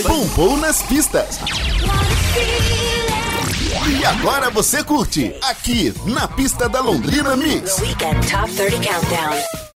Bumbum nas pistas. E agora você curte aqui na pista da Londrina Mix. The Weekend Top 30 Countdown.